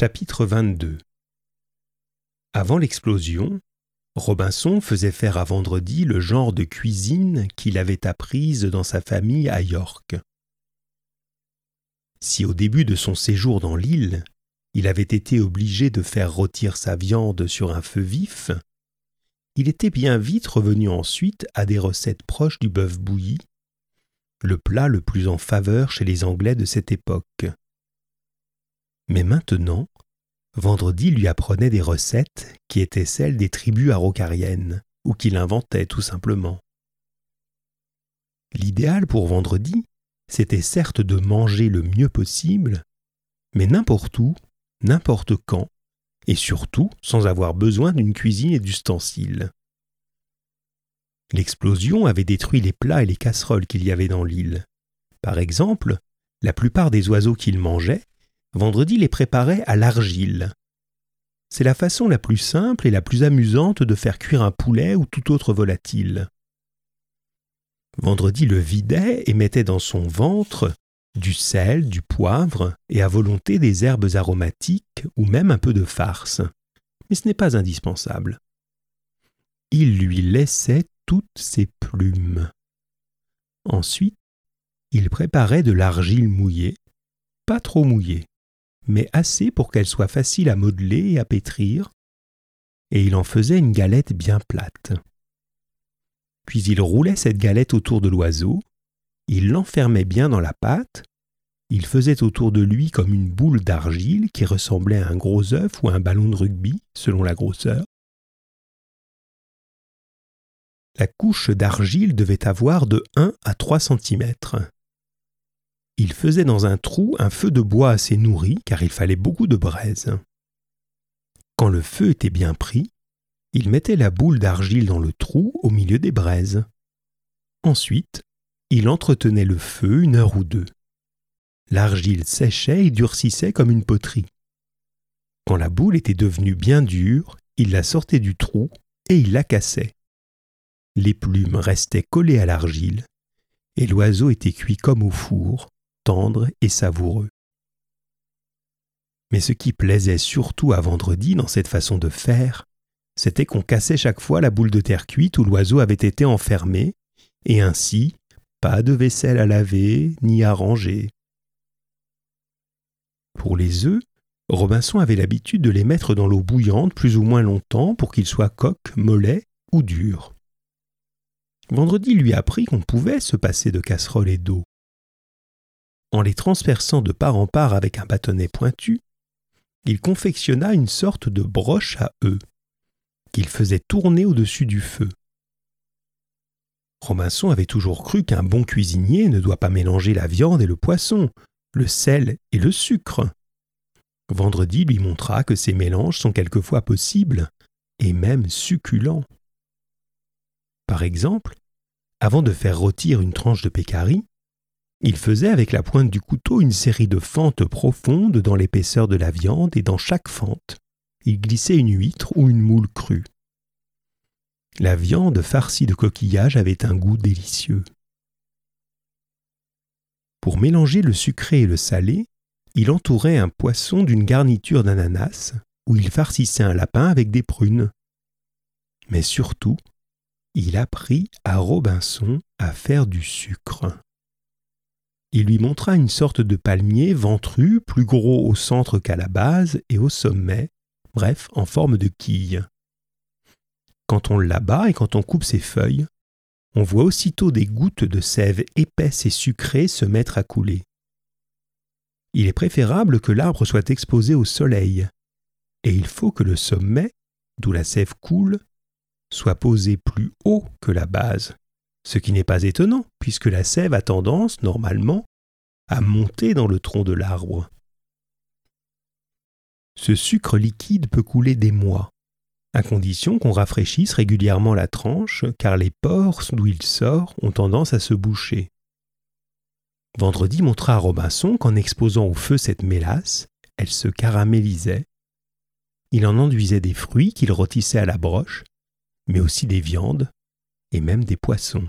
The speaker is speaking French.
Chapitre 22 Avant l'explosion, Robinson faisait faire à Vendredi le genre de cuisine qu'il avait apprise dans sa famille à York. Si au début de son séjour dans l'île, il avait été obligé de faire rôtir sa viande sur un feu vif, il était bien vite revenu ensuite à des recettes proches du bœuf bouilli, le plat le plus en faveur chez les Anglais de cette époque. Mais maintenant, Vendredi lui apprenait des recettes qui étaient celles des tribus araucariennes, ou qu'il inventait tout simplement. L'idéal pour Vendredi, c'était certes de manger le mieux possible, mais n'importe où, n'importe quand, et surtout sans avoir besoin d'une cuisine et d'ustensiles. L'explosion avait détruit les plats et les casseroles qu'il y avait dans l'île. Par exemple, la plupart des oiseaux qu'il mangeait, Vendredi les préparait à l'argile. C'est la façon la plus simple et la plus amusante de faire cuire un poulet ou tout autre volatile. Vendredi le vidait et mettait dans son ventre du sel, du poivre et à volonté des herbes aromatiques ou même un peu de farce. Mais ce n'est pas indispensable. Il lui laissait toutes ses plumes. Ensuite, il préparait de l'argile mouillée, pas trop mouillée, mais assez pour qu'elle soit facile à modeler et à pétrir, et il en faisait une galette bien plate. Puis il roulait cette galette autour de l'oiseau, il l'enfermait bien dans la pâte, il faisait autour de lui comme une boule d'argile qui ressemblait à un gros œuf ou un ballon de rugby, selon la grosseur. La couche d'argile devait avoir de 1 à 3 cm. Il faisait dans un trou un feu de bois assez nourri, car il fallait beaucoup de braise. Quand le feu était bien pris, il mettait la boule d'argile dans le trou au milieu des braises. Ensuite, il entretenait le feu une heure ou deux. L'argile séchait et durcissait comme une poterie. Quand la boule était devenue bien dure, il la sortait du trou et il la cassait. Les plumes restaient collées à l'argile, et l'oiseau était cuit comme au four, tendre et savoureux. Mais ce qui plaisait surtout à Vendredi dans cette façon de faire, c'était qu'on cassait chaque fois la boule de terre cuite où l'oiseau avait été enfermé, et ainsi pas de vaisselle à laver ni à ranger. Pour les œufs, Robinson avait l'habitude de les mettre dans l'eau bouillante plus ou moins longtemps pour qu'ils soient coques, mollets ou durs. Vendredi lui apprit qu'on pouvait se passer de casserole et d'eau. En les transperçant de part en part avec un bâtonnet pointu, il confectionna une sorte de broche à œufs, qu'il faisait tourner au-dessus du feu. Robinson avait toujours cru qu'un bon cuisinier ne doit pas mélanger la viande et le poisson, le sel et le sucre. Vendredi lui montra que ces mélanges sont quelquefois possibles, et même succulents. Par exemple, avant de faire rôtir une tranche de pécari, il faisait avec la pointe du couteau une série de fentes profondes dans l'épaisseur de la viande et dans chaque fente, il glissait une huître ou une moule crue. La viande farcie de coquillages avait un goût délicieux. Pour mélanger le sucré et le salé, il entourait un poisson d'une garniture d'ananas, ou il farcissait un lapin avec des prunes. Mais surtout, il apprit à Robinson à faire du sucre il lui montra une sorte de palmier ventru, plus gros au centre qu'à la base et au sommet, bref, en forme de quille. Quand on l'abat et quand on coupe ses feuilles, on voit aussitôt des gouttes de sève épaisse et sucrée se mettre à couler. Il est préférable que l'arbre soit exposé au soleil, et il faut que le sommet, d'où la sève coule, soit posé plus haut que la base, ce qui n'est pas étonnant, puisque la sève a tendance, normalement, à monter dans le tronc de l'arbre. Ce sucre liquide peut couler des mois, à condition qu'on rafraîchisse régulièrement la tranche, car les pores d'où il sort ont tendance à se boucher. Vendredi montra à Robinson qu'en exposant au feu cette mélasse, elle se caramélisait. Il en enduisait des fruits qu'il rôtissait à la broche, mais aussi des viandes et même des poissons.